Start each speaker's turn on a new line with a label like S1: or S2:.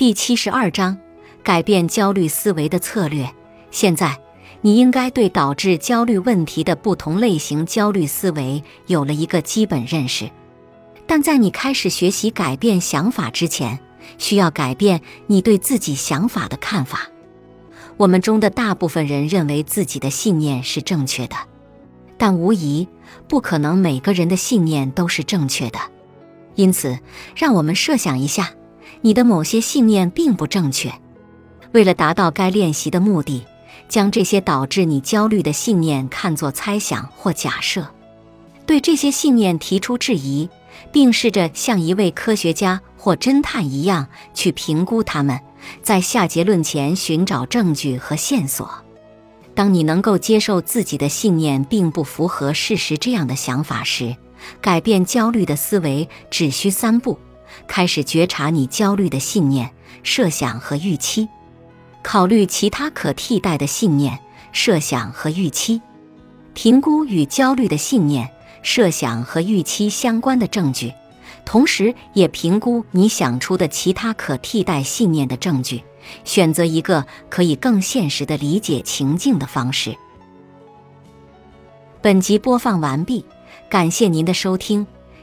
S1: 第七十二章：改变焦虑思维的策略。现在，你应该对导致焦虑问题的不同类型焦虑思维有了一个基本认识。但在你开始学习改变想法之前，需要改变你对自己想法的看法。我们中的大部分人认为自己的信念是正确的，但无疑不可能每个人的信念都是正确的。因此，让我们设想一下，你的某些信念并不正确。为了达到该练习的目的，将这些导致你焦虑的信念看作猜想或假设，对这些信念提出质疑，并试着像一位科学家或侦探一样去评估它们，在下结论前寻找证据和线索。当你能够接受自己的信念并不符合事实这样的想法时，改变焦虑的思维只需三步：开始觉察你焦虑的信念、设想和预期；考虑其他可替代的信念、设想和预期；评估与焦虑的信念、设想和预期相关的证据，同时也评估你想出的其他可替代信念的证据，选择一个可以更现实的理解情境的方式。本集播放完毕。感谢您的收听，